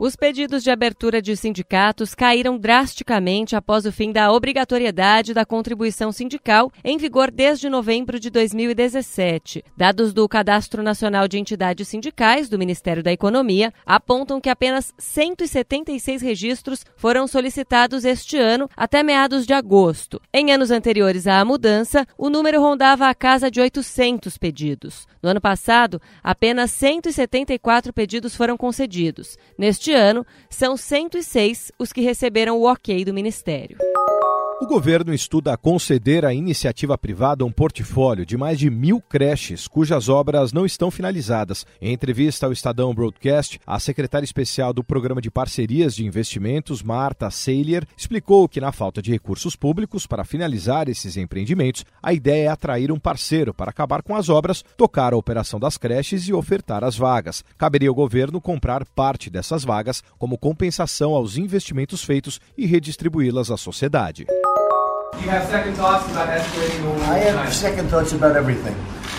Os pedidos de abertura de sindicatos caíram drasticamente após o fim da obrigatoriedade da contribuição sindical, em vigor desde novembro de 2017. Dados do Cadastro Nacional de Entidades Sindicais do Ministério da Economia apontam que apenas 176 registros foram solicitados este ano até meados de agosto. Em anos anteriores à mudança, o número rondava a casa de 800 pedidos. No ano passado, apenas 174 pedidos foram concedidos. Neste ano, são 106 os que receberam o ok do Ministério. Governo estuda conceder à iniciativa privada um portfólio de mais de mil creches cujas obras não estão finalizadas. Em entrevista ao Estadão Broadcast, a secretária especial do Programa de Parcerias de Investimentos, Marta Seilier, explicou que, na falta de recursos públicos para finalizar esses empreendimentos, a ideia é atrair um parceiro para acabar com as obras, tocar a operação das creches e ofertar as vagas. Caberia ao governo comprar parte dessas vagas como compensação aos investimentos feitos e redistribuí-las à sociedade. You have second thoughts about escalating the war? I have second thoughts about everything.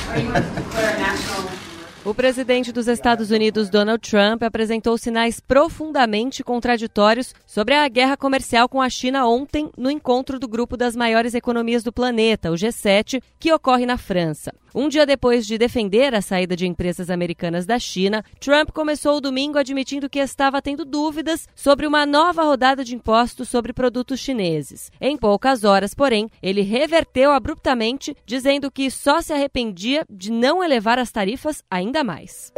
Are you for a national O presidente dos Estados Unidos, Donald Trump, apresentou sinais profundamente contraditórios sobre a guerra comercial com a China ontem no encontro do grupo das maiores economias do planeta, o G7, que ocorre na França. Um dia depois de defender a saída de empresas americanas da China, Trump começou o domingo admitindo que estava tendo dúvidas sobre uma nova rodada de impostos sobre produtos chineses. Em poucas horas, porém, ele reverteu abruptamente, dizendo que só se arrependia de não elevar as tarifas ainda mais.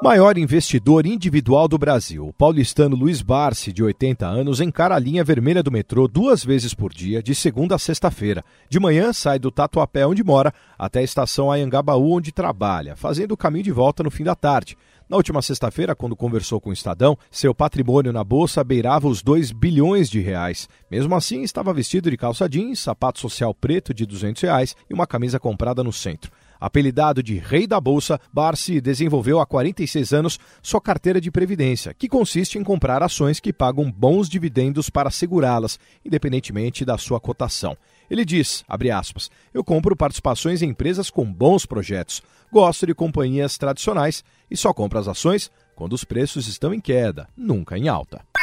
Maior investidor individual do Brasil, o paulistano Luiz Barsi, de 80 anos, encara a linha vermelha do metrô duas vezes por dia, de segunda a sexta-feira. De manhã, sai do Tatuapé, onde mora, até a estação Ayangabaú, onde trabalha, fazendo o caminho de volta no fim da tarde. Na última sexta-feira, quando conversou com o Estadão, seu patrimônio na bolsa beirava os 2 bilhões de reais. Mesmo assim, estava vestido de calça jeans, sapato social preto de 200 reais e uma camisa comprada no centro. Apelidado de Rei da Bolsa, Barsi desenvolveu há 46 anos sua carteira de previdência, que consiste em comprar ações que pagam bons dividendos para segurá-las, independentemente da sua cotação. Ele diz, aspas, eu compro participações em empresas com bons projetos, gosto de companhias tradicionais e só compro as ações quando os preços estão em queda, nunca em alta.